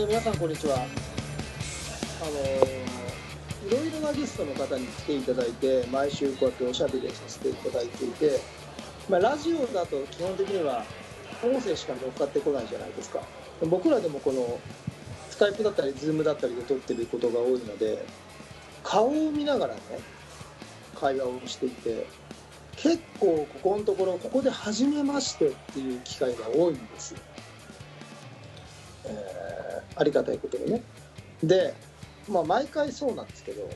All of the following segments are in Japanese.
え皆さんこんにちは。あのいろいろなゲストの方に来ていただいて毎週こうやっておしゃべりさせていただいていて、まあ、ラジオだと基本的には音声しか乗っかってこないじゃないですか僕らでもこのスカイプだったりズームだったりで撮ってることが多いので顔を見ながらね会話をしていて結構ここのところここで初めましてっていう機会が多いんですよ、ありがたいことにね。でまあ毎回そうなんですけど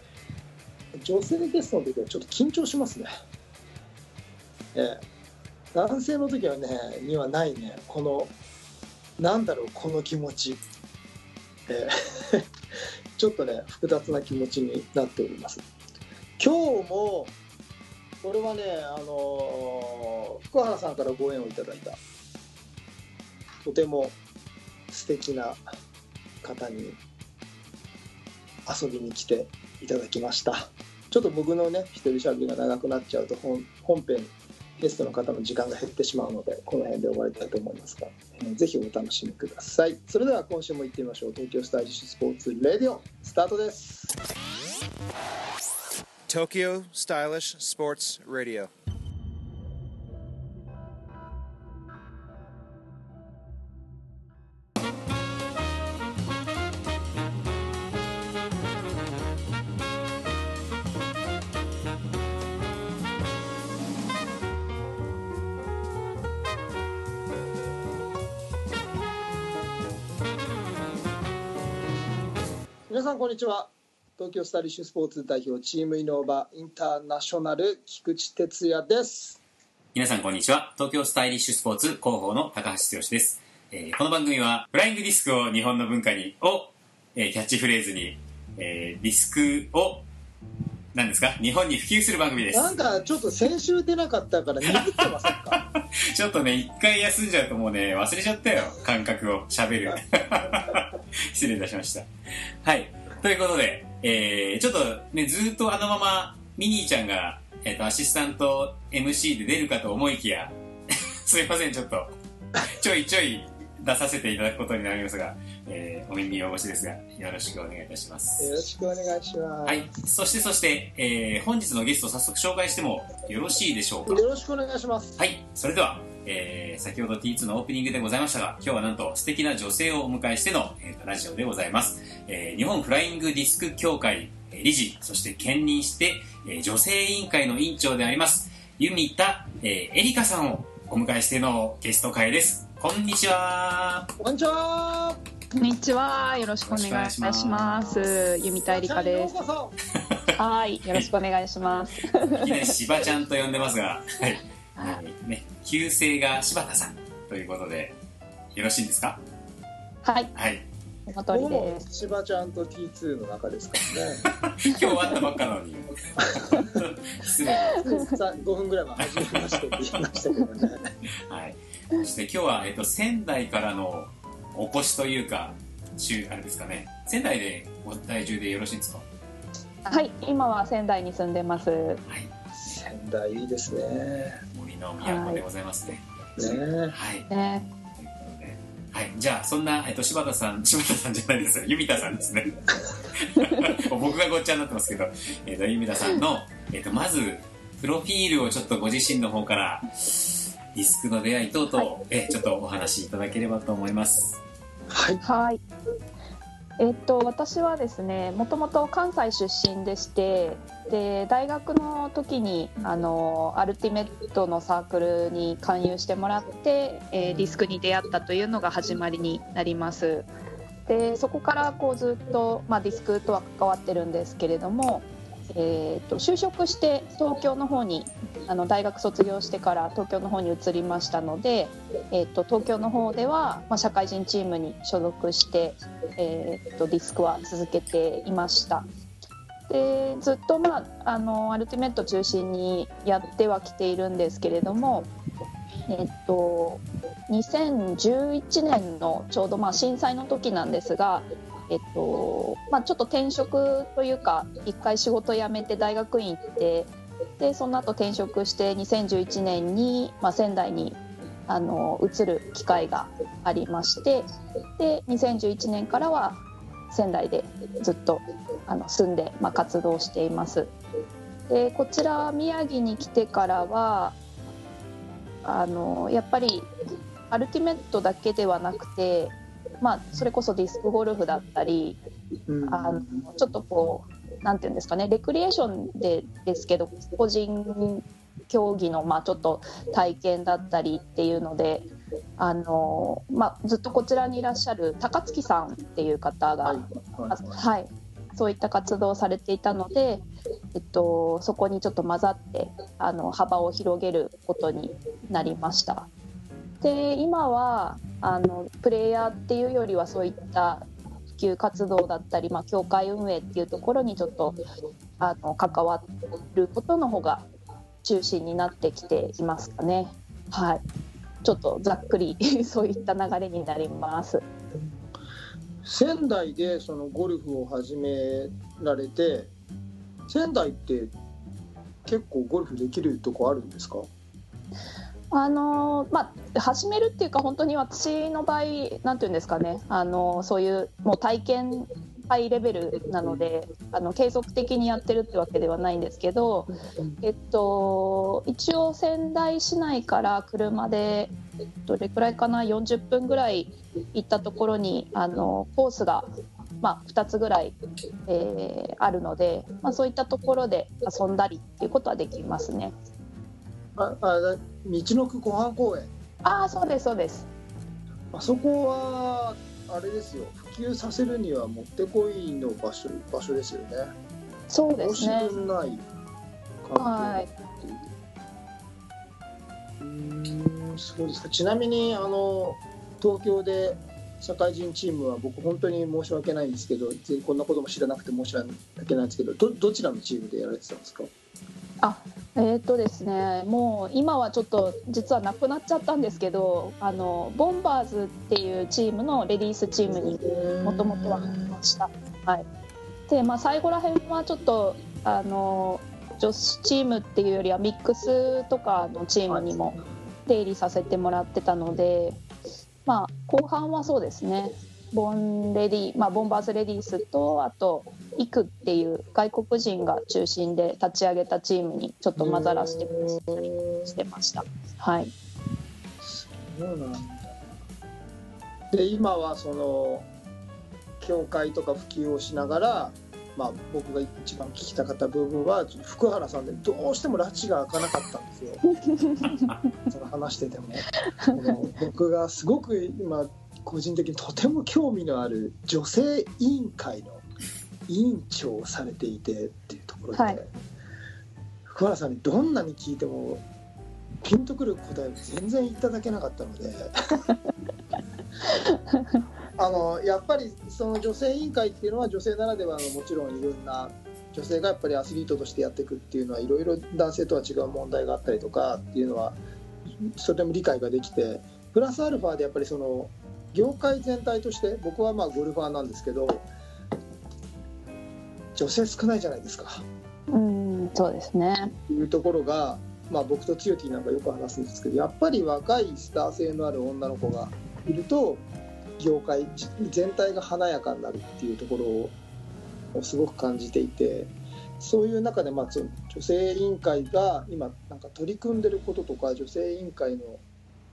女性ゲストの時はちょっと緊張しますね。ええ男性の時はねにはないね。このなんだろうこの気持ち。ええ ちょっとね複雑な気持ちになっております。今日もこれはねあの福原さんからご縁をいただいた。とても素敵な方に遊びに来ていただきました。ちょっと僕のね一人しゃべりが長くなっちゃうと本本編ゲストの方の時間が減ってしまうのでこの辺で終わりたいと思いますが、えーぜひお楽しみください。それでは今週も行ってみましょう。東京スタイリッシュスポーツレディオスタートです。Tokyo Stylish Sports Radio. にちは東京スタイリッシュスポーツ代表チームイノーバインターナショナル菊池哲也です皆さんこんにちは。東京スタイリッシュスポーツ広報の高橋剛です。えーこの番組は、フライングディスクを日本の文化に、を、えーキャッチフレーズに、えーディスクを、何ですか？日本に普及する番組です。なんかちょっと先週出なかったから鈍ってませんか？ちょっとね、一回休んじゃうともうね、忘れちゃったよ。感覚を喋る。失礼いたしました。はい。ということで、えー、ちょっとね、ずっとあのまま、ミニーちゃんが、えっ、と、アシスタント MC で出るかと思いきや、すいません、ちょっと、ちょいちょい出させていただくことになりますが、えー、お耳汚しですが、よろしくお願いいたします。よろしくお願いします、はい。そして、そして、えー、本日のゲストを早速紹介してもよろしいでしょうか？よろしくお願いしますはい、それでは、えー、先ほど T2 のオープニングでございましたが、今日はなんと素敵な女性をお迎えしての、えーとラジオでございます。えー日本フライングディスク協会えー理事、そして兼任して、えー女性委員会の委員長であります、弓田、えー、エリカさんをお迎えしてのゲスト会です。こんにちは。こんにちはこんにちは。よろしくお願いいたします。由美田絵里香ですはい。よろしくお願いします。いきなり柴ちゃんと呼んでますが、はい。えーね、旧姓が柴田さんということで、よろしいですか？はい。はい。その通りです。千葉ちゃんと T2 の中ですからね 今日会ったばっかなのに。失礼。さ5分ぐらい前初めましてって言いましたけどねはい。そして今日は、えっと、仙台からのお越しというか、中、あれですかね。仙台でご在住でよろしいんですか？はい。今は仙台に住んでます。はい。仙台いいですね森の都でございますね。ねはい。ね。とい。はい。じゃあ、そんな、えっと、柴田さん、柴田さんじゃないですよ。弓田さんですね。僕がごっちゃになってますけど、えっと、弓田さんの、えっと、まず、プロフィールをちょっとご自身の方から、ディスクの出会い等々、えちょっとお話しいただければと思います。はいはい。えっと私はですね、もともと関西出身でして、で大学の時にあのアルティメットのサークルに勧誘してもらって、えーディスクに出会ったというのが始まりになります。でそこからこうずっと、まあ、ディスクとは関わってるんですけれども、えー、と就職して東京の方にあの大学卒業してから東京の方に移りましたので、えー、と東京の方では、まあ、社会人チームに所属して、えー、とディスクは続けていました。でずっと、まあ、あのアルティメット中心にやってはきているんですけれども、えっと、2011年のちょうどまあ震災の時なんですが、えっとまあ、ちょっと転職というか一回仕事辞めて大学院行ってでその後転職して2011年に、まあ、仙台にあの移る機会がありましてで2011年からは仙台でずっとあの住んで、まあ、活動しています。でこちら宮城に来てからはあのやっぱりアルティメットだけではなくて、まあ、それこそディスクゴルフだったりうん。あのちょっとこうなんていうんですかねレクリエーションでですけど個人競技のまあちょっと体験だったりっていうのであの、まあ、ずっとこちらにいらっしゃる高槻さんっていう方が、はいあはい、そういった活動をされていたので、えっと、そこにちょっと混ざってあの幅を広げることになりました。で今はあのプレイヤーっていうよりはそういった普及活動だったり、まあ、協会運営っていうところにちょっとあの関わることの方が中心になってきていますかね。はいちょっとざっくり そういった流れになります。仙台でそのゴルフを始められて仙台って結構ゴルフできるとこあるんですか？あのまあ、始めるっていうか本当に私の場合なんていうんですかねあのそういうもう体験ハイレベルなのであの継続的にやってるってわけではないんですけど、えっと、一応仙台市内から車でどれくらいかな40分ぐらい行ったところにあのコースが、まあ、2つぐらい、えーあるので、まあ、そういったところで遊んだりっていうことはできますね。ああだ道のく湖畔公園。ああそうですそうです。あそこはあれですよ普及させるにはもってこいの場所場所ですよね。そうですね。分ない環はい境っていう。うーんそうです。かちなみにあの東京で社会人チームは僕本当に申し訳ないんですけどこんなことも知らなくて申し訳ないんですけどどどちらのチームでやられてたんですか？えーっとですね、もう今はちょっと実はなくなっちゃったんですけど、あのボンバーズっていうチームのレディースチームにもともとは入りました。はい。で、まあ最後ら辺はちょっとあの女子チームっていうよりはミックスとかのチームにも出入りさせてもらってたので、まあ後半はそうですね。ボンレディ、まあボンバーズレディースとあとイクっていう外国人が中心で立ち上げたチームにちょっと混ざらせてしてました。はい。そうなんだで今はその協会とか普及をしながら、まあ、僕が一番聞きたかった部分は福原さんでどうしても拉致が開かなかったんですよ。その話してても僕がすごく今個人的にとても興味のある女性委員会の委員長をされていてっていうところで、はい。福原さんにどんなに聞いてもピンとくる答えを全然いただけなかったのであのやっぱりその女性委員会っていうのは女性ならではのもちろんいろんな女性がやっぱりアスリートとしてやっていくっていうのはいろいろ男性とは違う問題があったりとかっていうのはとても理解ができてプラスアルファでやっぱりその業界全体として僕はまあゴルファーなんですけど女性少ないじゃないですか。うん、そうですね。いうところが、まあ、僕と強きなんかよく話すんですけどやっぱり若いスター性のある女の子がいると業界全体が華やかになるっていうところをすごく感じていてそういう中で、まあ、女性委員会が今なんか取り組んでることとか女性委員会の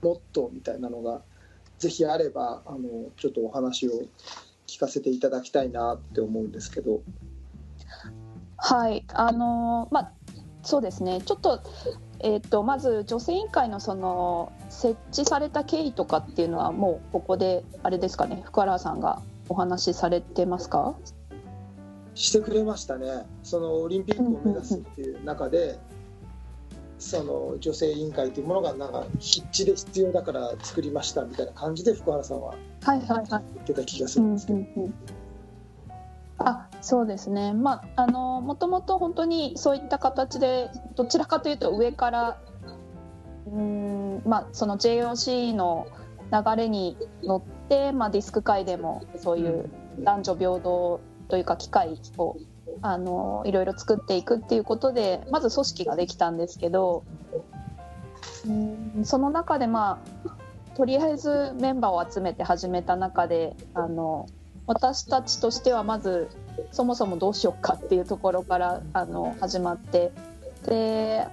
モットーみたいなのがぜひあればあのちょっとお話を聞かせていただきたいなって思うんですけど。はい、あのまあそうですね。ちょっとえっ、とまず女性委員会のその設置された経緯とかっていうのはもうここであれですかね？福原さんがお話しされてますか？してくれましたね、そのオリンピックを目指すっていう中で、その女性委員会というものがなんか必致で必要だから作りましたみたいな感じで福原さんははいはいはい。言ってた気がすうんるんですけど、あそうですね、まあ、あのもともと本当にそういった形でどちらかというと上からうーん、まあ、その JOC の流れに乗って、まあ、ディスク界でもそういう男女平等というか機会をあのいろいろ作っていくっていうことでまず組織ができたんですけどうんその中でまあとりあえずメンバーを集めて始めた中であの私たちとしてはまずそもそもどうしようかっていうところからあの始まってで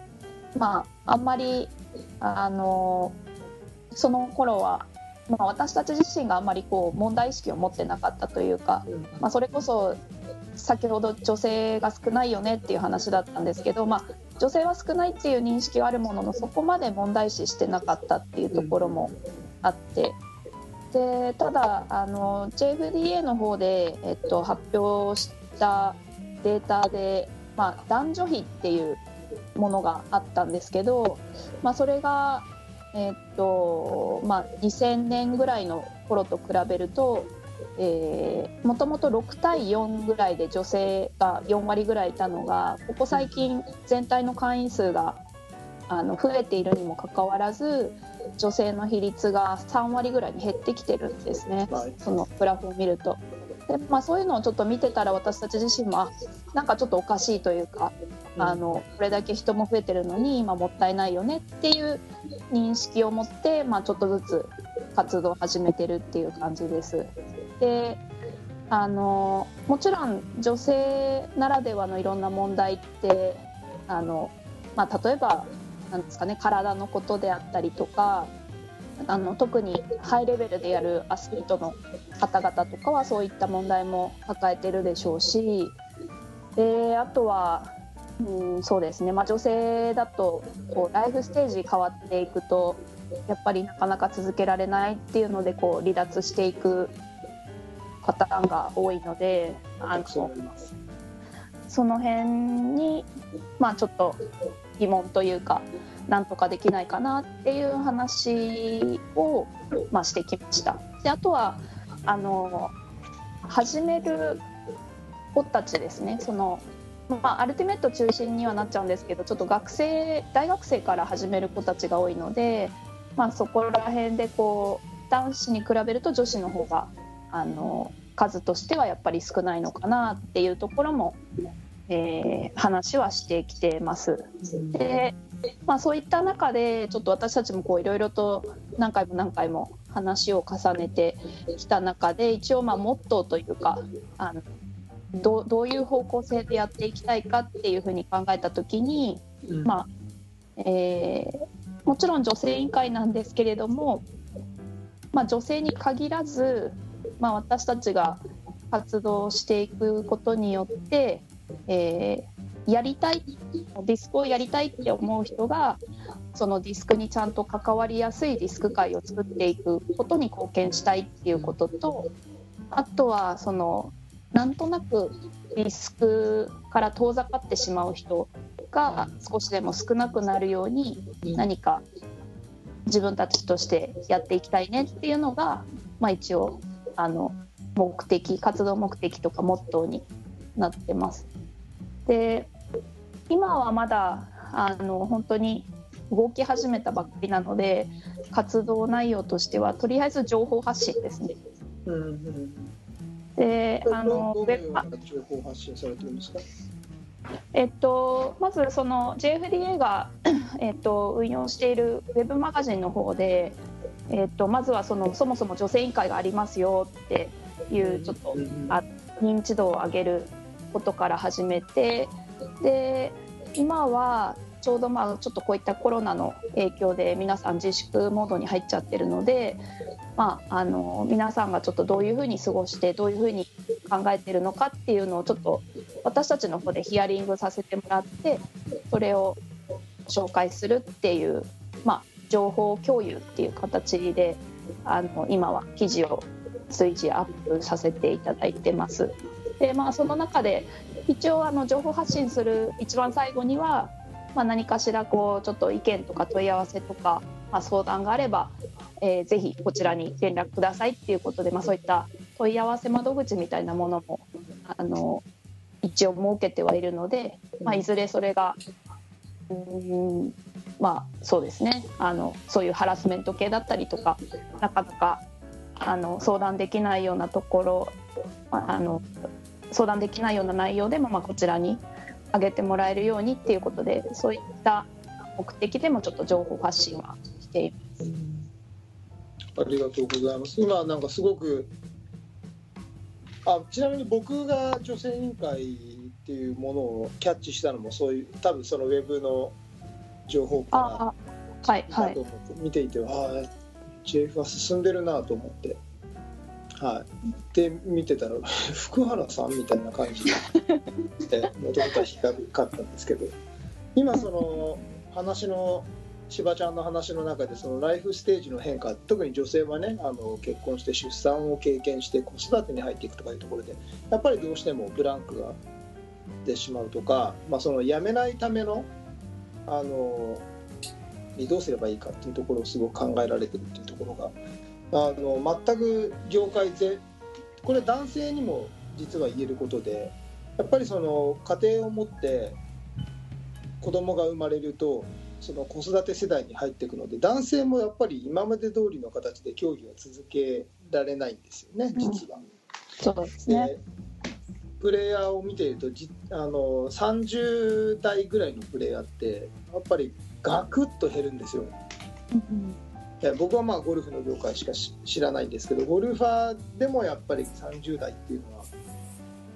まああんまりあのその頃は、まあ、私たち自身があんまりこう問題意識を持ってなかったというか、まあ、それこそ先ほど女性が少ないよねっていう話だったんですけど、まあ、女性は少ないっていう認識はあるもののそこまで問題視してなかったっていうところもあってでただあの JFDA の方で、えっと、発表したデータで、まあ、男女比っていうものがあったんですけど、まあ、それが、えっとまあ、2000年ぐらいの頃と比べるともともと6対4ぐらいで女性が4割ぐらいいたのがここ最近全体の会員数があの増えているにもかかわらず女性の比率が3割ぐらいに減ってきてるんですね、はい、そのグラフを見ると。でまあ、そういうのをちょっと見てたら私たち自身もなんかちょっとおかしいというか、うん、あのこれだけ人も増えてるのに今もったいないよねっていう認識を持って、まあ、ちょっとずつ活動を始めてるっていう感じです。であのもちろん女性ならではのいろんな問題ってあの、まあ、例えばなんですかね体のことであったりとかあの特にハイレベルでやるアスリートの方々とかはそういった問題も抱えてるでしょうしであとは、うん、そうですね、まあ、女性だとこうライフステージ変わっていくとやっぱりなかなか続けられないっていうのでこう離脱していくパターンが多いのであのその辺に、まあ、ちょっと疑問というかなんとかできないかなっていう話を、まあ、してきました。であとはあの始める子たちですねその、まあ、アルティメット中心にはなっちゃうんですけどちょっと学生大学生から始める子たちが多いので、まあ、そこら辺でこう男子に比べると女子の方があの数としてはやっぱり少ないのかなっていうところもえー、話はしてきてます。で、まあ、そういった中でちょっと私たちもいろいろと何回も何回も話を重ねてきた中で一応まあモットーというかあのどどういう方向性でやっていきたいかっていうふうに考えた時に、まあえー、もちろん女性委員会なんですけれども、まあ、女性に限らず、まあ、私たちが活動していくことによってえー、やりたいディスクをやりたいって思う人がそのディスクにちゃんと関わりやすいディスク界を作っていくことに貢献したいっていうこととあとはそのなんとなくディスクから遠ざかってしまう人が少しでも少なくなるように何か自分たちとしてやっていきたいねっていうのが、まあ、一応あの目的活動目的とかモットーになってます。で今はまだあの本当に動き始めたばっかりなので活動内容としてはとりあえず情報発信ですね。うんうん、であのウェブ情報発信されてるんですか？えっと、まずその JFDA が、えっと、運用しているウェブマガジンの方で、えっと、まずはそのそもそも女性委員会がありますよっていうちょっとあ認知度を上げることから始めてで今はちょうどまあちょっとこういったコロナの影響で皆さん自粛モードに入っちゃってるので、まあ、あの皆さんがちょっとどういうふうに過ごしてどういうふうに考えてるのかっていうのをちょっと私たちの方でヒアリングさせてもらってそれを紹介するっていう、まあ、情報共有っていう形であの今は記事を随時アップさせていただいてます。でまあ、その中で一応あの情報発信する一番最後には、まあ、何かしらこうちょっと意見とか問い合わせとか、まあ、相談があれば、えー、ぜひこちらに連絡くださいっていうことで、まあ、そういった問い合わせ窓口みたいなものもあの一応設けてはいるので、まあ、いずれそれがうんまあそうですね。あのそういうハラスメント系だったりとかなかなかあの相談できないようなところあの相談できないような内容でも、まあ、こちらに上げてもらえるようにっていうことでそういった目的でもちょっと情報発信はしています。ありがとうございます。今なんかすごくあちなみに僕が女性委員会っていうものをキャッチしたのもそういう多分そのウェブの情報かああはいはい見ていて、ああ JF は進んでるなと思って。はい、で見てたら 福原さんみたいな感じでもともとは引っかったんですけど今その話の柴ちゃんの話の中でそのライフステージの変化特に女性はねあの結婚して出産を経験して子育てに入っていくとかいうところでやっぱりどうしてもブランクが出てしまうとか、まあ、その辞めないためのあのどうすればいいかっていうところをすごく考えられてるっていうところがあの全く業界でこれ男性にも実は言えることでやっぱりその家庭を持って子供が生まれるとその子育て世代に入っていくので男性もやっぱり今まで通りの形で競技は続けられないんですよね実は。そうですね。でプレイヤーを見ているとじあの30代ぐらいのプレイヤーってやっぱりガクッと減るんですよ。うん僕はまあゴルフの業界しかし知らないんですけどゴルファーでもやっぱり30代っていうのは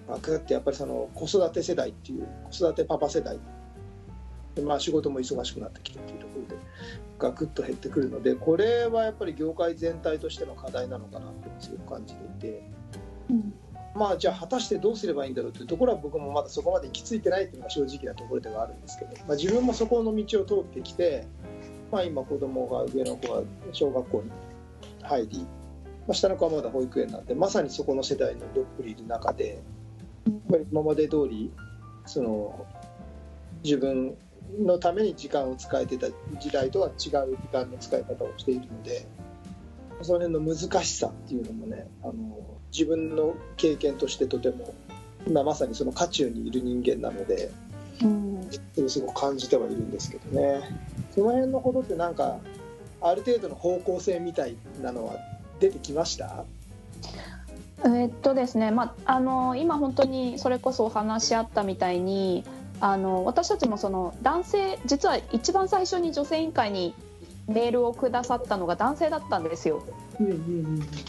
ガクッてやっぱりその子育て世代っていう子育てパパ世代で、まあ、仕事も忙しくなってきてっていうところでガクッと減ってくるのでこれはやっぱり業界全体としての課題なのかなってすごく感じていて。うんまあじゃあ果たしてどうすればいいんだろうというところは僕もまだそこまで行き着いてないというのが正直なところではあるんですけど、まあ、自分もそこの道を通ってきて、まあ、今子供が上の子が小学校に入り、まあ、下の子はまだ保育園なんでまさにそこの世代のどっぷりいる中でやっぱり今まで通りその自分のために時間を使えてた時代とは違う時間の使い方をしているのでその辺の難しさっていうのもねあの自分の経験としてとても今まさにその渦中にいる人間なのでうん。それをすごく感じてはいるんですけどね。その辺のことってなんかある程度の方向性みたいなのは出てきました？えーっとですね、まあ、あの今本当にそれこそお話し合ったみたいにあの私たちもその男性実は一番最初に女性委員会にメールをくださったのが男性だったんですよ。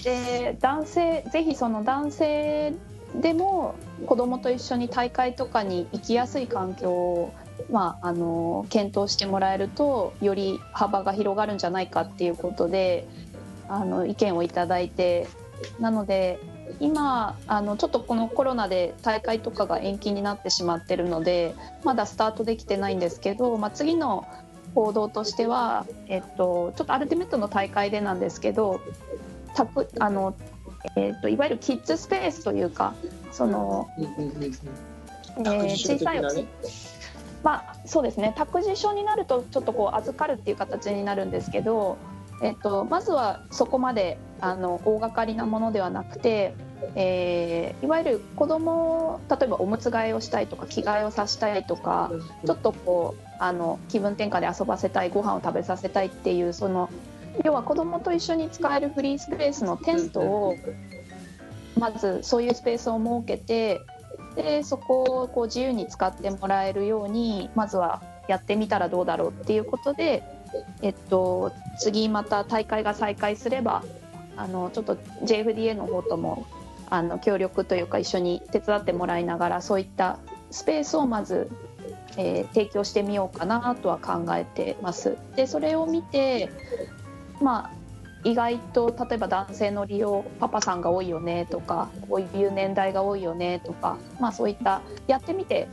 で男性ぜひその男性でも子供と一緒に大会とかに行きやすい環境を、まあ、あの検討してもらえるとより幅が広がるんじゃないかっていうことであの意見をいただいてなので今あのちょっとこのコロナで大会とかが延期になってしまってるのでまだスタートできてないんですけど、まあ、次の行動としては、えっと、ちょっとアルティメットの大会でなんですけどたくあの、えっと、いわゆるキッズスペースというかその、えー小さいまあそうですね。託児所になるとちょっとこう預かるっていう形になるんですけど、えっと、まずはそこまであの大掛かりなものではなくて、えーいわゆる子供を例えばおむつ替えをしたいとか着替えをさせたいとかちょっとこうあの気分転換で遊ばせたいご飯を食べさせたいっていうその要は子供と一緒に使えるフリースペースのテントをまずそういうスペースを設けてでそこをこう自由に使ってもらえるようにまずはやってみたらどうだろうっていうことで、えっと、次また大会が再開すればあのちょっと JFDA の方ともあの協力というか一緒に手伝ってもらいながらそういったスペースをまず、えー提供してみようかなとは考えてます。でそれを見てまあ意外と例えば男性の利用パパさんが多いよねとかこういう年代が多いよねとか、まあ、そういったやってみて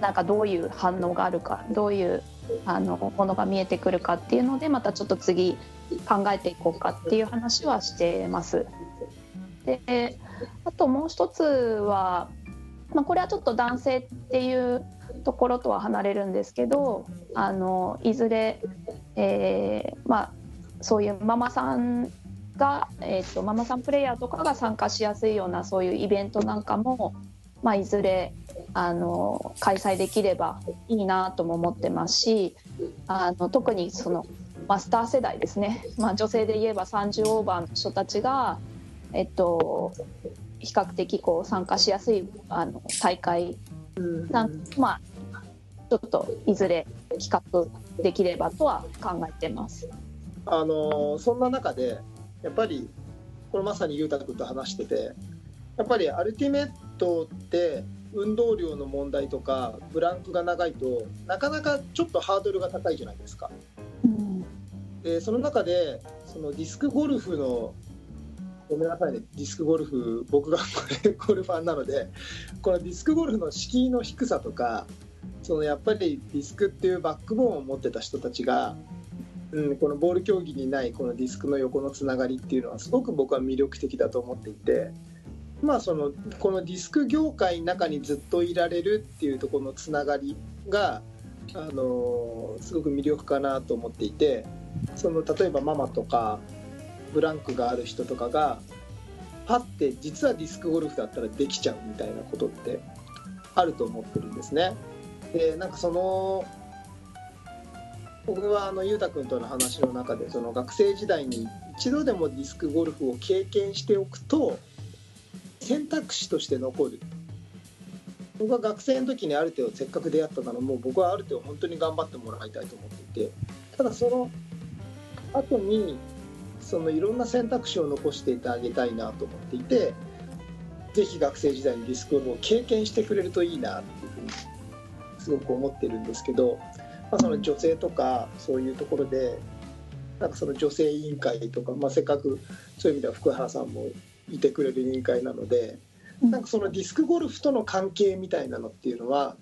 なんかどういう反応があるかどういうあのものが見えてくるかっていうのでまたちょっと次考えていこうかっていう話はしてます。であともう一つは、まあ、これはちょっと男性っていうところとは離れるんですけどあのいずれ、えーまあ、そういうママさんが、えー、とママさんプレイヤーとかが参加しやすいようなそういうイベントなんかも、まあ、いずれあの開催できればいいなとも思ってますしあの特にそのマスター世代ですね、まあ、女性で言えば30オーバーの人たちが、えっと、比較的こう参加しやすいあの大会なんまあちょっといずれ企画できればとは考えてます。あのそんな中でやっぱりこれまさに裕太君と話しててやっぱりアルティメットって運動量の問題とかブランクが長いとなかなかちょっとハードルが高いじゃないですか。うんでその中でそのディスクゴルフのごめんなさいねディスクゴルフ僕がゴルファンなのでこのディスクゴルフの敷居の低さとかそのやっぱりディスクっていうバックボーンを持ってた人たちが、うん、うんこのボール競技にないこのディスクの横のつながりっていうのはすごく僕は魅力的だと思っていて。まあ、そのこのディスク業界の中にずっといられるっていうところのつながりが、あのすごく魅力かなと思っていてその例えばママとかブランクがある人とかがパッて実はディスクゴルフだったらできちゃうみたいなことってあると思ってるんですね。でなんかその僕はあの裕太君との話の中でその学生時代に一度でもディスクゴルフを経験しておくと選択肢として残る。僕は学生の時にある程度せっかく出会ったならもう僕はある程度本当に頑張ってもらいたいと思っていて。ただその後にそのいろんな選択肢を残していてあげたいなと思っていてぜひ学生時代にディスクゴルフを経験してくれるといいなっていうふうにすごく思ってるんですけど、まあ、その女性とかそういうところでなんかその女性委員会とか、まあ、せっかくそういう意味では福原さんもいてくれる委員会なのでなんかそのディスクゴルフとの関係みたいなのっていうのは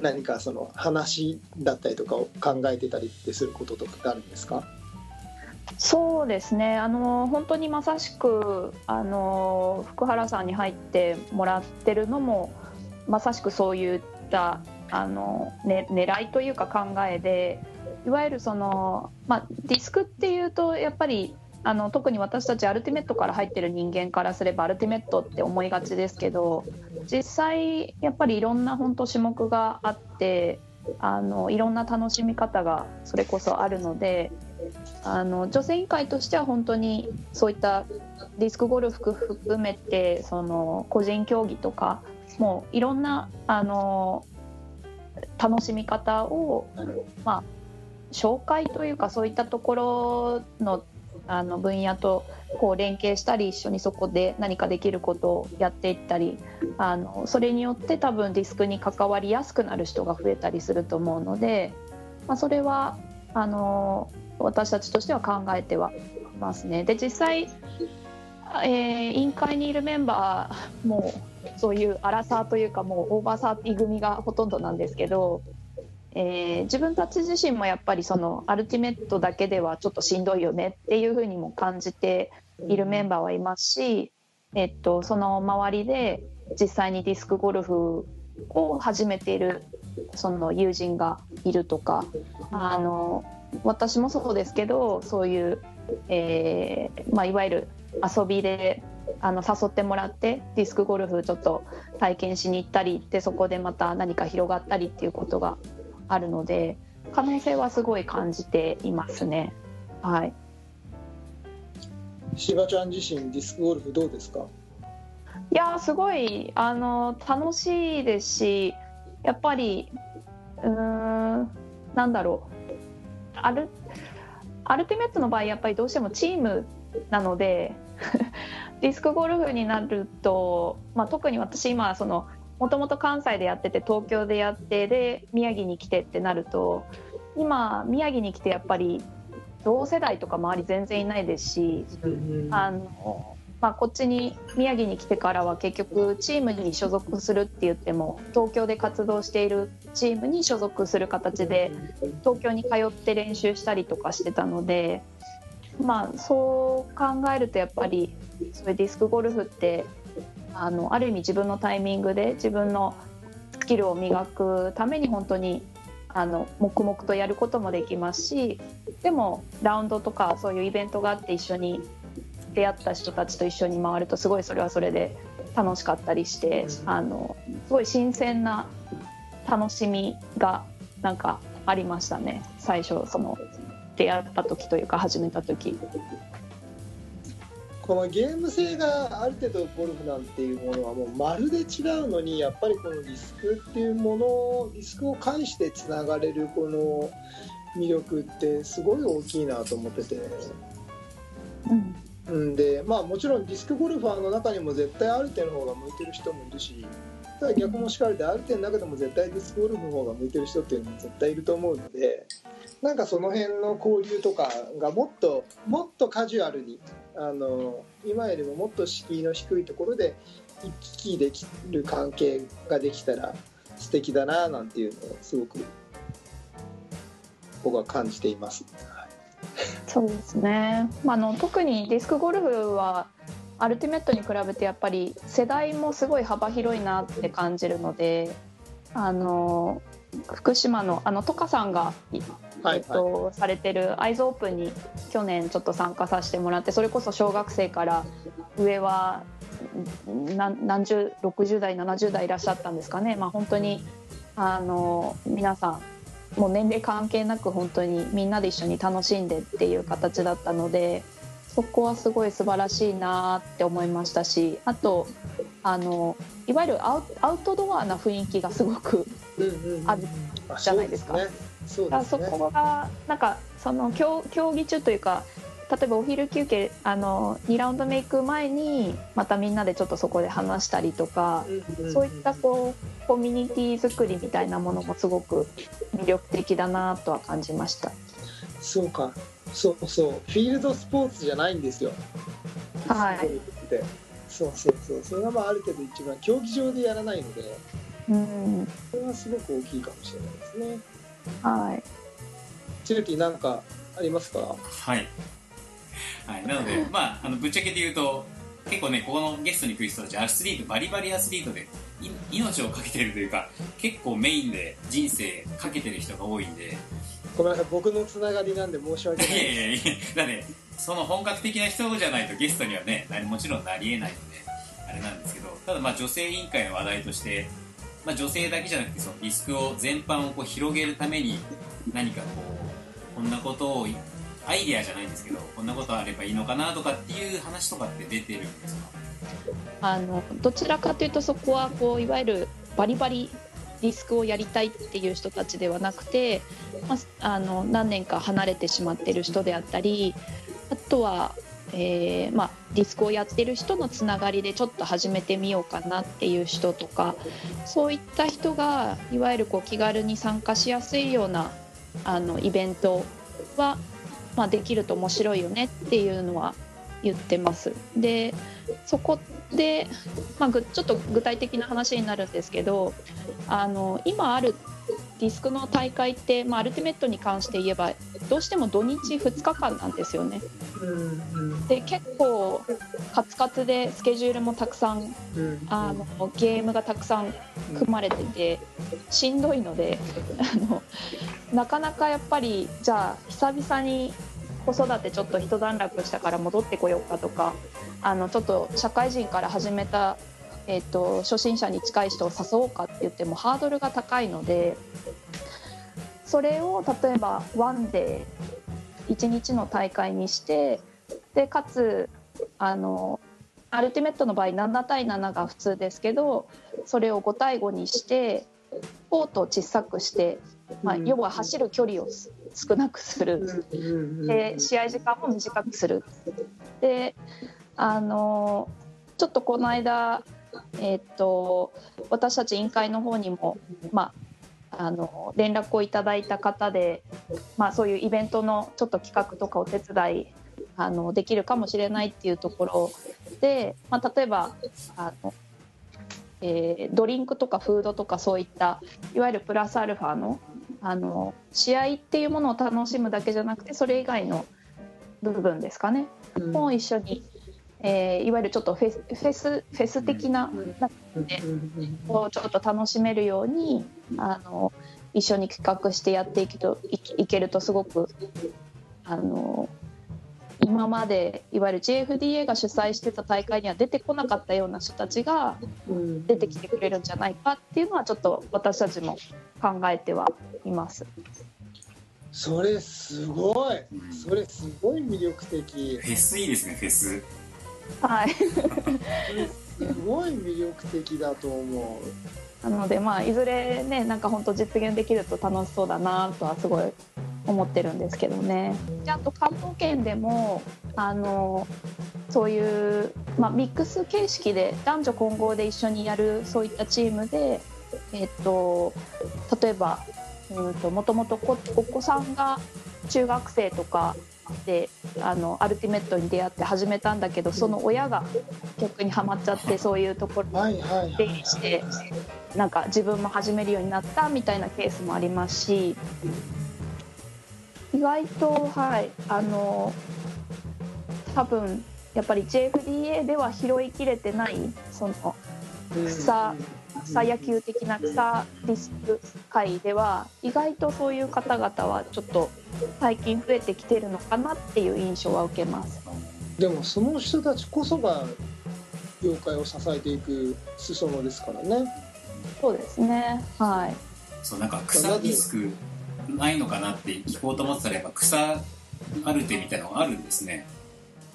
何かその話だったりとかを考えてたりってすることとかってあるんですか？そうですね。あの本当にまさしくあの福原さんに入ってもらってるのもまさしくそういったあの、ね、狙いというか考えでいわゆるその、まあ、ディスクっていうとやっぱりあの特に私たちアルティメットから入ってる人間からすればアルティメットって思いがちですけど実際やっぱりいろんな本当種目があってあのいろんな楽しみ方がそれこそあるのであの女性委員会としては本当にそういったディスクゴルフ含めてその個人競技とかもういろんなあの楽しみ方を、まあ、紹介というかそういったところのあの分野とこう連携したり一緒にそこで何かできることをやっていったりあのそれによって多分ディスクに関わりやすくなる人が増えたりすると思うので、まあ、それはあの私たちとしては考えてはいますね。で実際、えー、委員会にいるメンバーもそういうアラサーというかもうオーバーサーティ組がほとんどなんですけど、えー、自分たち自身もやっぱりそのアルティメットだけではちょっとしんどいよねっていうふうにも感じているメンバーはいますし、えっと、その周りで実際にディスクゴルフを始めているその友人がいるとかあの私もそうですけどそういう、えーまあ、いわゆる遊びであの誘ってもらってディスクゴルフちょっと体験しに行ったりでそこでまた何か広がったりっていうことがあるので可能性はすごい感じていますね。はい。しばちゃん自身ディスクゴルフどうですか？いやすごいあの楽しいですしやっぱりうーんなんだろう。アルアルティメットの場合やっぱりどうしてもチームなのでディスクゴルフになると、まあ、特に私今そのもともと関西でやってて東京でやってで宮城に来てってなると今宮城に来てやっぱり同世代とか周り全然いないですしあの、まあ、こっちに宮城に来てからは結局チームに所属するって言っても東京で活動しているチームに所属する形で東京に通って練習したりとかしてたので、まあ、そう考えるとやっぱりそういうディスクゴルフってあのある意味自分のタイミングで自分のスキルを磨くために本当にあの黙々とやることもできますしでもラウンドとかそういうイベントがあって一緒に出会った人たちと一緒に回るとすごいそれはそれで楽しかったりしてあのすごい新鮮な楽しみがなんかありましたね。最初その出会った時というか始めた時。このゲーム性がある程度ゴルフなんていうものはもうまるで違うのにやっぱりこのリスクっていうものをリスクを介してつながれるこの魅力ってすごい大きいなと思ってて。うんうんでまあ、もちろんディスクゴルファーの中にも絶対アルテの方が向いてる人もいるしただ逆もしかりでアルテの中でも絶対ディスクゴルフの方が向いてる人っていうのは絶対いると思うのでなんかその辺の交流とかがもっともっとカジュアルにあの今よりももっと敷居の低いところで行き来できる関係ができたら素敵だななんていうのをすごく僕は感じています。そうですね、まあ、あの特にディスクゴルフはアルティメットに比べてやっぱり世代もすごい幅広いなって感じるのであの福島のあのトカさんが、はいえっと、されてるアイズオープンに去年ちょっと参加させてもらってそれこそ小学生から上は何何十60代70代いらっしゃったんですかね、まあ、本当にあの皆さんもう年齢関係なく本当にみんなで一緒に楽しんでっていう形だったのでそこはすごい素晴らしいなって思いましたしあとあのいわゆるアウトドアな雰囲気がすごくあるじゃないですか。そ。こがなんかその競競技中というか例えばお昼休憩あの2ラウンド目行く前にまたみんなでちょっとそこで話したりとかそういったこうコミュニティ作りみたいなものもすごく魅力的だなとは感じました。そうか、そうそう、フィールドスポーツじゃないんですよ。はいそうそうそう、それがまあある程度一番競技場でやらないので、うんそれはすごく大きいかもしれないですね。はいチルティなんかありますか？はい。はい、なので、まあ、あのぶっちゃけて言うと、結構ね、ここのゲストに来る人たち、アスリート、バリバリアスリートで、い命をかけてるというか、結構メインで人生かけてる人が多いんで、ごめんなさい、僕のつながりなんで申し訳ないい。やいやいや、だって、その本格的な人じゃないとゲストにはね、なもちろんなり得ないので、あれなんですけど、ただまあ女性委員会の話題として、まあ女性だけじゃなくて、そのリスクを全般をこう広げるために、何かこう、こんなことを、アイディアじゃないんですけど、こんなことあればいいのかなとかっていう話とかって出てるんですかあのどちらかというとそこはこういわゆるバリバリリスクをやりたいっていう人たちではなくて、まあ、あの何年か離れてしまってる人であったりあとは、えーまあ、リスクをやってる人のつながりでちょっと始めてみようかなっていう人とかそういった人がいわゆるこう気軽に参加しやすいようなあのイベントは、まあ、できると面白いよねっていうのは言ってます。でそこで、まあ、ぐちょっと具体的な話になるんですけどあの今あるディスクの大会って、まあ、アルティメットに関して言えばどうしても土日2日間なんですよね。で結構カツカツでスケジュールもたくさんあのゲームがたくさん組まれててしんどいのであのなかなかやっぱりじゃあ久々に子育てちょっと一段落したから戻ってこようかとかあのちょっと社会人から始めた、えっと初心者に近い人を誘おうかって言ってもハードルが高いのでそれを例えばワンデー1日の大会にしてでかつあのアルティメットの場合7対7が普通ですけどそれを5対5にしてコートを小さくして、まあ、うん。要は走る距離をす少なくする。で試合時間も短くする。であのちょっとこの間、えっと私たち委員会の方にも、まあ、あの連絡をいただいた方で、まあ、そういうイベントのちょっと企画とかお手伝いあのできるかもしれないっていうところ。で、まあ、例えばあの、えードリンクとかフードとかそういったいわゆるプラスアルファのあの試合っていうものを楽しむだけじゃなくてそれ以外の部分ですかね。うん。も一緒に、えーいわゆるちょっとフェスフェスフェス的ななんかでをちょっと楽しめるようにあの一緒に企画してやっていくといいけるとすごくあの今までいわゆる JFDA が主催してた大会には出てこなかったような人たちがうん。出てきてくれるんじゃないかっていうのはちょっと私たちも考えてはいます。それすごい。うん。それすごい魅力的。フェスいいですね、フェス。はい。すごい魅力的だと思う。なのでまあいずれねなんか本当実現できると楽しそうだなとはすごい思ってるんですけどね。であと関東圏でもあのそういう、まあ、ミックス形式で男女混合で一緒にやるそういったチームで、えっと、例えばうんともともとお子さんが中学生とかであのアルティメットに出会って始めたんだけどその親が逆にはまっちゃってそういうところはいはいはい出入りしてなんか自分も始めるようになったみたいなケースもありますし意外とはいあの多分やっぱり JFDA では拾いきれてないその草草野球的な草ディスク界では意外とそういう方々はちょっと最近増えてきてるのかなっていう印象は受けます。でもその人たちこそが業界を支えていく裾野ですからね。そうですね。はい。そうなんか草ディスクないのかなって聞こうと思ってたらやっぱ草アルテみたいなのがあるんですね。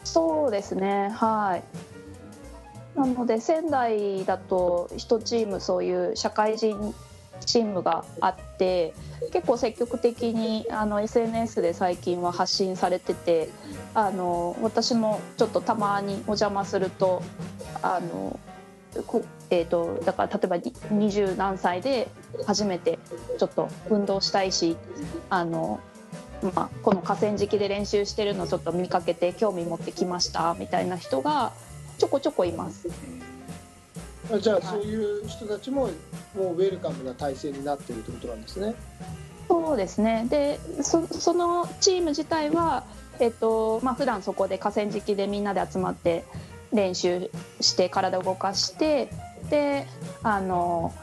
そうですね。はい。なので仙台だと1チームそういう社会人チームがあって結構積極的にあの SNS で最近は発信されててあの私もちょっとたまにお邪魔するとあのこえー、とだから例えば二十何歳で初めてちょっと運動したいしあのまあ、この河川敷で練習してるのちょっと見かけて興味持ってきましたみたいな人がちょこちょこいます。じゃあそういう人たちももうウェルカムな体制になってるってことなんですねそうですねでそそのチーム自体は、えっとまあ普段そこで河川敷でみんなで集まって練習して体を動かしてであの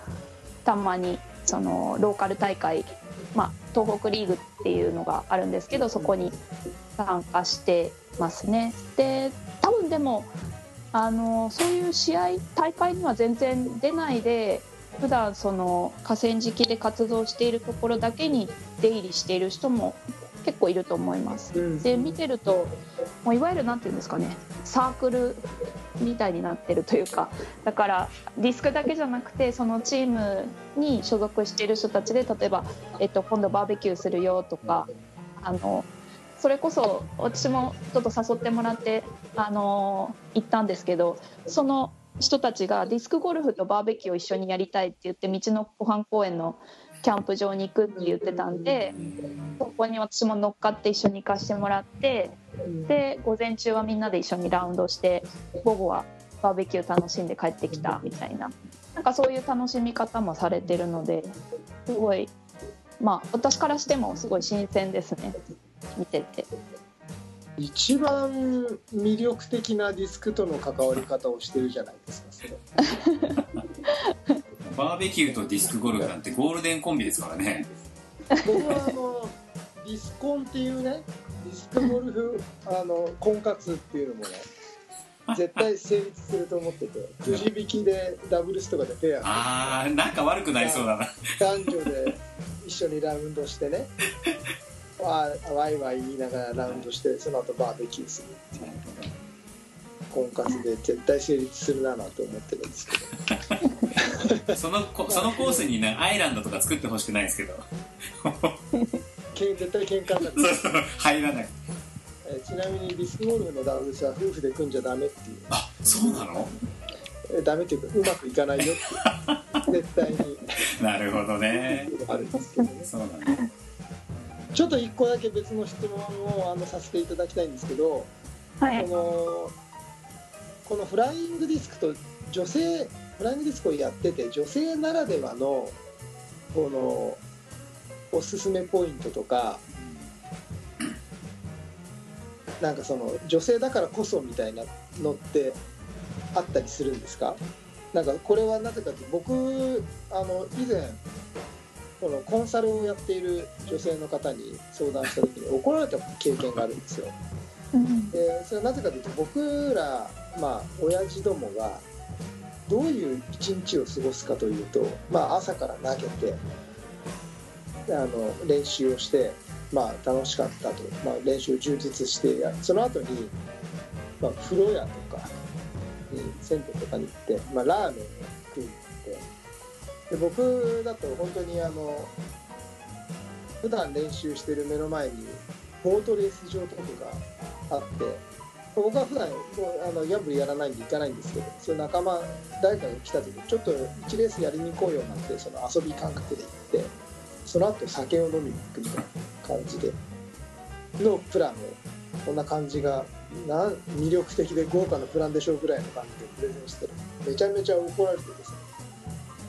たまにそのローカル大会、まあ、東北リーグっていうのがあるんですけどそこに参加してますね。で多分でもあのそういう試合大会には全然出ないで普段その河川敷で活動しているところだけに出入りしている人も結構いると思います。うんで見てるともういわゆるなんていうんですかねサークルみたいになってるというかだからディスクだけじゃなくてそのチームに所属している人たちで例えば、えっと、今度バーベキューするよとかあのそれこそ私もちょっと誘ってもらってあの行ったんですけどその人たちがディスクゴルフとバーベキューを一緒にやりたいって言って道の湖畔公園のキャンプ場に行くって言ってたんでそこに私も乗っかって一緒に行かしてもらってで午前中はみんなで一緒にラウンドして午後はバーベキュー楽しんで帰ってきたみたいな。なんかそういう楽しみ方もされてるのですごいまあ私からしてもすごい新鮮ですね。見てて。一番魅力的なディスクとの関わり方をしてるじゃないですかそれ バーベキューとディスクゴルフなんてゴールデンコンビですからね。僕はあのディスコンっていうねディスクゴルフあの婚活っていうのもね 絶対成立すると思っててくじ引きでダブルスとかでペア。あーなんか悪くなりそうだな。男女で一緒にラウンドしてね。わーワイワイ言いながらラウンドしてその後バーベキューするっていう婚活で絶対成立するななんて思ってるんですけど。そのこそのコースにねアイランドとか作ってほしくないですけど。絶対喧嘩になる。入らない。えちなみにディスクゴルフのダブルスは夫婦で組んじゃダメっていう。あそうなの？えダメっていうかうまくいかないよって。絶対に。なるほどね。あるんですけどね。そうなんだ。ちょっと一個だけ別の質問をあのさせていただきたいんですけど、はい。このこのフライングディスクと女性フライングディスクをやってて女性ならではのこのおすすめポイントとかなんかその女性だからこそみたいなのってあったりするんですか？なんかこれはなぜかと僕あの以前このコンサルをやっている女性の方に相談した時に怒られた経験があるんですよ。うんでそれはなぜかというと僕らまあ親父どもがどういう一日を過ごすかというと、まあ、朝から投げてあの練習をして、まあ、楽しかったと、まあ、練習を充実してやその後に、まあ、風呂屋とかに銭湯とかに行って、まあ、ラーメンを食いに行ってで僕だと本当にあの普段練習してる目の前にボートレース場とかがあって僕は普段あのギャンブルやらないんで行かないんですけどそういう仲間誰かが来た時にちょっと1レースやりに行こうよなんてその遊び感覚で行ってその後酒を飲みに行くみたいな感じでのプランをこんな感じがな魅力的で豪華なプランでしょうぐらいの感じでプレゼンしてる。めちゃめちゃ怒られてですね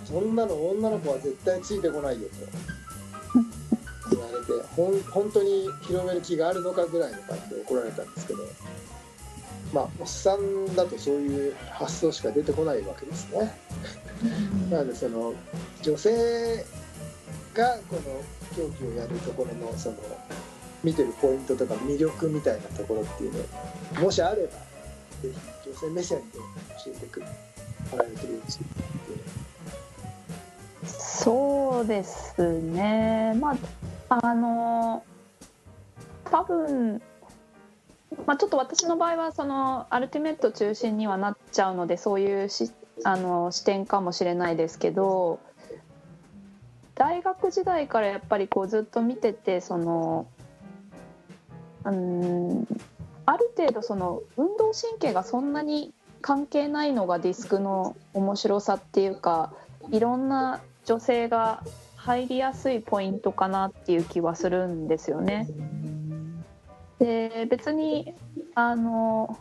そんなの女の子は絶対ついてこないよと。言われてほん本当に広める気があるのかぐらいの感じで怒られたんですけどまあおっさんだとそういう発想しか出てこないわけですね。なのでその女性がこの競技をやるところのその見てるポイントとか魅力みたいなところっていうのもしあればぜひ女性目線で教えてくれもらえるしいそうですね。まああの多分まあ、ちょっと私の場合はそのアルティメット中心にはなっちゃうのでそういうしあの視点かもしれないですけど大学時代からやっぱりこうずっと見ててそのうんある程度その運動神経がそんなに関係ないのがディスクの面白さっていうかいろんな女性が入りやすいポイントかなっていう気はするんですよね。で別にあの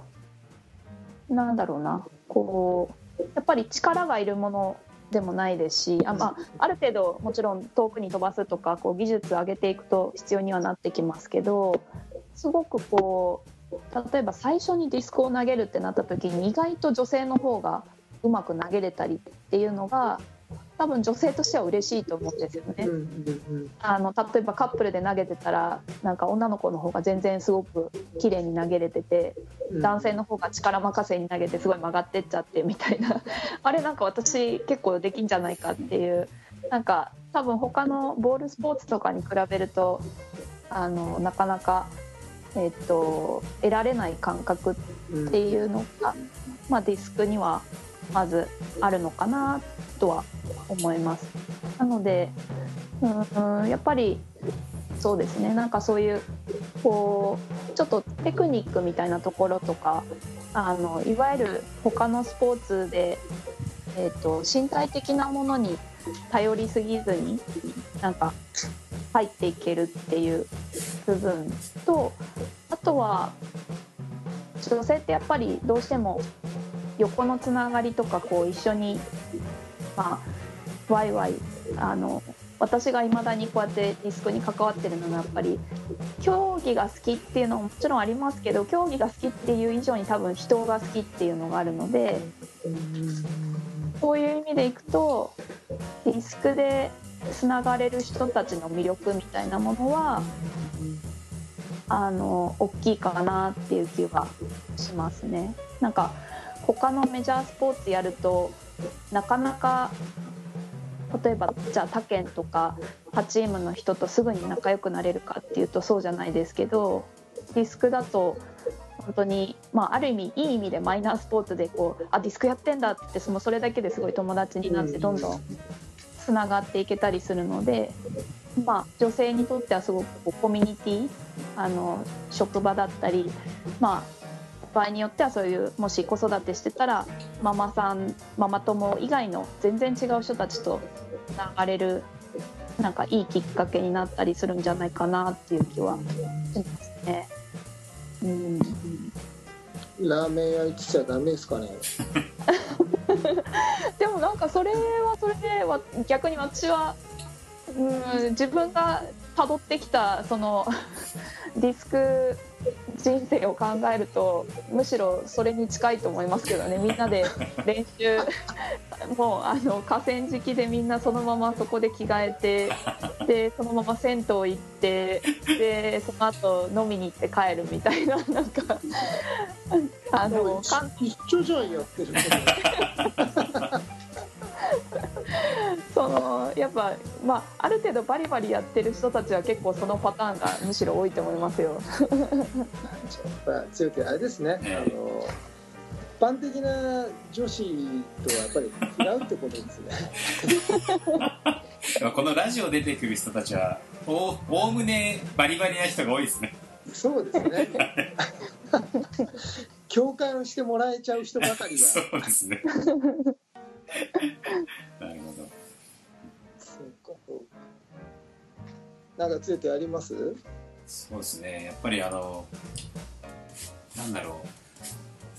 なんだろうな。こうやっぱり力がいるものでもないですしあ,、まあ、ある程度もちろん遠くに飛ばすとかこう技術を上げていくと必要にはなってきますけどすごくこう例えば最初にディスクを投げるってなった時に意外と女性の方がうまく投げれたりっていうのが多分女性としては嬉しいと思うんですよね。うんうんあの例えばカップルで投げてたらなんか女の子の方が全然すごく綺麗に投げれててうん。男性の方が力任せに投げてすごい曲がってっちゃってみたいな。あれなんか私結構できんじゃないかっていう。なんか多分他のボールスポーツとかに比べるとあのなかなか、えっと得られない感覚うんっていうのが、まあ、ディスクにはまずあるのかなとは思います。なのでうんやっぱりそうですねなんかそういうこうちょっとテクニックみたいなところとかあのいわゆる他のスポーツで、えー、と身体的なものに頼りすぎずになんか入っていけるっていう部分とあとは女性ってやっぱりどうしても横のつながりとかこう一緒にまあワイワイあの私がいまだにこうやってディスクに関わってるのがやっぱり競技が好きっていうのももちろんありますけど競技が好きっていう以上に多分人が好きっていうのがあるのでそういう意味でいくとディスクでつながれる人たちの魅力みたいなものはあの大きいかなっていう気はしますね。なんか他のメジャースポーツやるとなかなか例えばじゃあ他県とか他チームの人とすぐに仲良くなれるかっていうとそうじゃないですけどディスクだと本当に、まあ、ある意味いい意味でマイナースポーツでこうあディスクやってんだってそのそれだけですごい友達になってどんどんつながっていけたりするので、まあ、女性にとってはすごくこうコミュニティあの職場だったり、まあ、場合によってはそういうもし子育てしてたらママさんママ友以外の全然違う人たちとつながれるなんかいいきっかけになったりするんじゃないかなっていう気はしますね。うんラーメン屋行ってちゃダメですかね でもなんかそれはそれでわ逆に私はうん自分が辿ってきたそのディスク人生を考えるとむしろそれに近いと思いますけどね。みんなで練習 もうあの河川敷でみんなそのままそこで着替えてでそのまま銭湯行ってでその後飲みに行って帰るみたいななんかあの一一緒じゃんやってる そのやっぱ、まあ、ある程度バリバリやってる人たちは結構そのパターンがむしろ多いと思いますよ。やっぱ強くあれですね、えあの般的な女子とはやっぱり違うってことですね。このラジオ出てくる人たちはおおむねバリバリな人が多いですね。そうですね。共感してもらえちゃう人ばかりが。そうですねなんかついてあります？そうですね。やっぱりあのなんだろ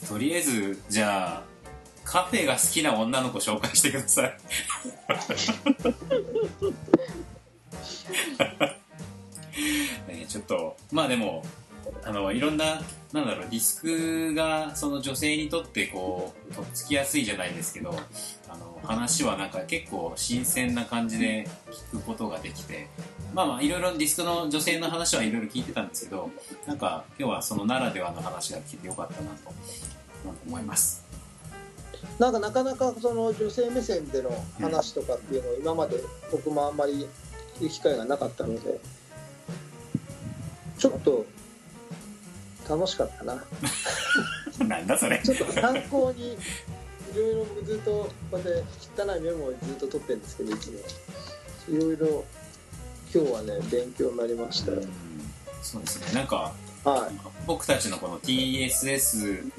う。とりあえずじゃあカフェが好きな女の子紹介してください。ねちょっとまあでもあのいろんななんだろうリスクがその女性にとってこうとっつきやすいじゃないですけどあの話はなんか結構新鮮な感じで聞くことができてまあまあいろいろディスクの女性の話はいろいろ聞いてたんですけどなんか今日はそのならではの話が聞いてよかったなと思います。なんかなかなかその女性目線での話とかっていうのを今まで僕もあんまり聞く機会がなかったのでちょっと楽しかったな。なんだそれ。ちょっと参考にいろいろ僕ずっとこうやって汚いメモをずっと取ってるんですけどいつも。いろいろ今日はね勉強になりました。よそうですね。なんかはい。僕たちのこの TSS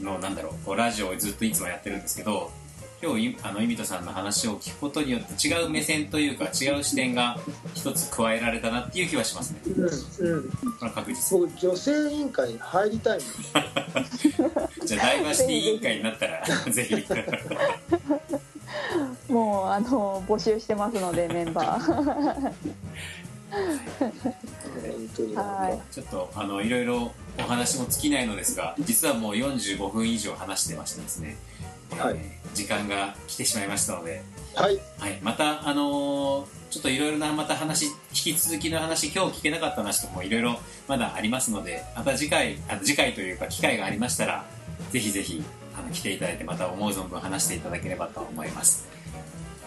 のなんだろうこうラジオをずっといつもやってるんですけど今日あのイミトさんの話を聞くことによって違う目線というか違う視点が一つ加えられたなっていう気はしますね。うんうん。これは確実僕女性委員会に入りたい じゃあダイバーシティ委員会になったらぜひもうあの募集してますのでメンバー。はい。ちょっとあのいろいろお話も尽きないのですが実はもう45分以上話してましてですね、はい。えー時間が来てしまいましたので。はい。はい、また、あのーちょっといろいろなまた話引き続きの話今日聞けなかった話とかもいろいろまだありますのでまた次回あの次回というか機会がありましたらぜひぜひあの来ていただいてまた思う存分話していただければと思います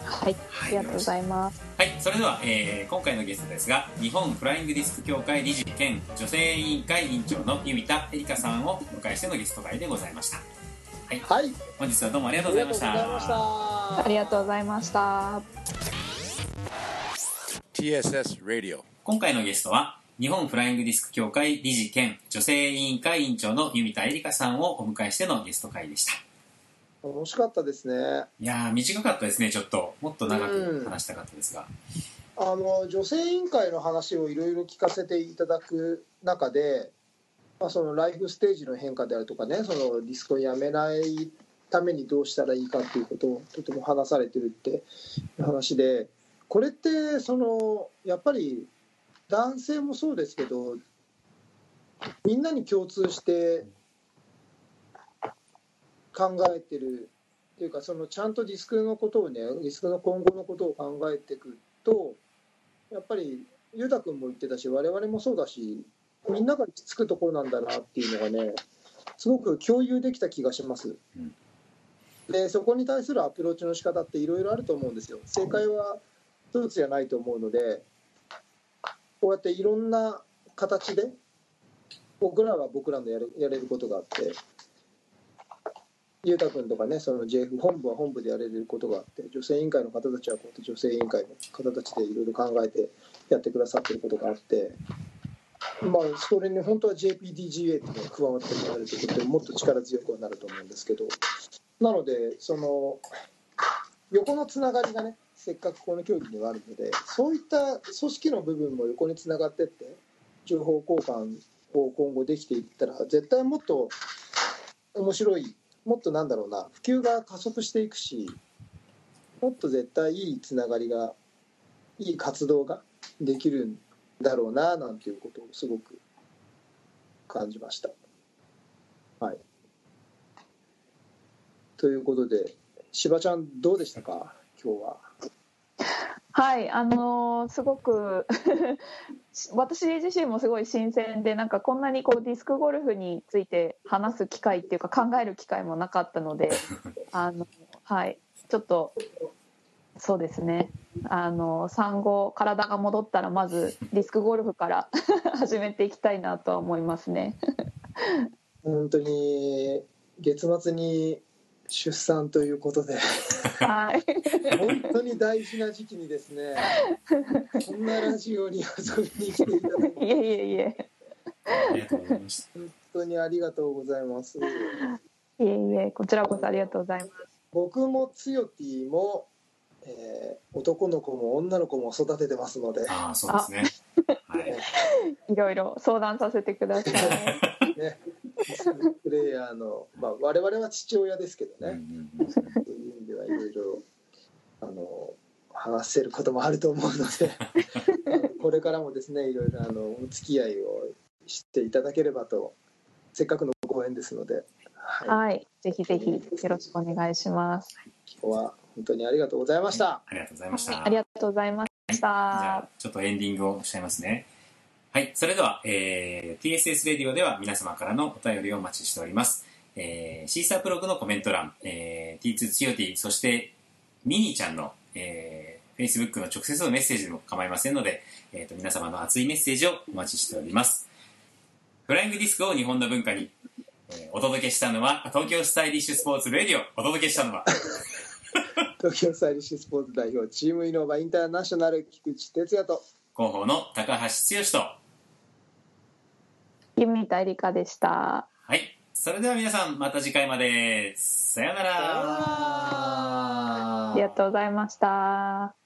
はい。ありがとうございます。はい。それでは、えー今回のゲストですが日本フライングディスク協会理事兼女性委員会委員長の弓田絵里香さんをお迎えしてのゲスト会でございました。はい。はい。本日はどうもありがとうございました。ありがとうございました。ありがとうございました TSS Radio. 今回のゲストは日本フライングディスク協会理事兼女性委員会委員長の弓田絵里香さんをお迎えしてのゲスト会でした楽しかったですね。いやー短かったですねちょっと。もっと長く話したかったですが、あの女性委員会の話をいろいろ聞かせていただく中で、まあ、そのライフステージの変化であるとかねそのディスコをやめないためにどうしたらいいかっていうことをとても話されてるっていう話でこれってそのやっぱり男性もそうですけどみんなに共通して考えてるっていうかそのちゃんとディスクのことをねディスクの今後のことを考えていくとやっぱり裕太君も言ってたし我々もそうだしみんなが行き着くところなんだなっていうのがねすごく共有できた気がしますうん。でそこに対するアプローチの仕方っていろいろあると思うんですよ。正解は一つじゃないと思うのでこうやっていろんな形で僕らは僕らのやるやれることがあって裕太君とかねその JF 本部は本部でやれることがあって女性委員会の方たちはこうやって女性委員会の方たちでいろいろ考えてやってくださってることがあって。まあ、それに本当は JPDGA っていうのが加わってもらえるということでもっと力強くはなると思うんですけどなのでその横のつながりがねせっかくこの競技にはあるのでそういった組織の部分も横につながってって情報交換を今後できていったら絶対もっと面白いもっとなんだろうな普及が加速していくしもっと絶対いいつながりがいい活動ができるんだろうななんていうことをすごく感じました。はい、ということで柴ちゃんどうでしたか？今日は。はい、あのーすごく 私自身もすごい新鮮でなんかこんなにこうディスクゴルフについて話す機会っていうか考える機会もなかったので あの、はい、ちょっとそうですねあの産後体が戻ったらまずディスクゴルフから 始めていきたいなとは思いますね。本当に月末に出産ということではい。本当に大事な時期にですねこんなラジオに遊びに来ていただきいえいえいえ。ありがとうございました。本当にありがとうございますいえいえ、こちらこそありがとうございます。僕もつよティも、えー男の子も女の子も育ててますので、ああ、そうですね。はい。いろいろ相談させてください。ね、プレイヤーの、まあ、我々は父親ですけどうんうね、んうんそういう意味ではいろいろあの話せることもあると思うので これからもですねいろいろあのお付き合いをしていただければとせっかくのご縁ですので、はい、はい。ぜひぜひよろしくお願いします。今日は本当にありがとうございました。ありがとうございました。ありがとうございましじゃたあ。、ちょっとエンディングをしちゃいますね。はい。それでは、えー、TSS レディオでは皆様からのお便りをお待ちしております。えー、シーサープログのコメント欄、えー、T2 つよ T、そして、ミニーちゃんの、えー、Facebook の直接のメッセージでも構いませんので、えっ、と、皆様の熱いメッセージをお待ちしております。フライングディスクを日本の文化に、えーお届けしたのは、東京スタイリッシュスポーツレディオ。お届けしたのは、東京スタイリッシュスポーツ代表チームイノーバインターナショナル菊池哲也と広報の高橋剛と、ゆみたいりかでした。はい。それでは皆さん、また次回まで。さようなら。ありがとうございました。「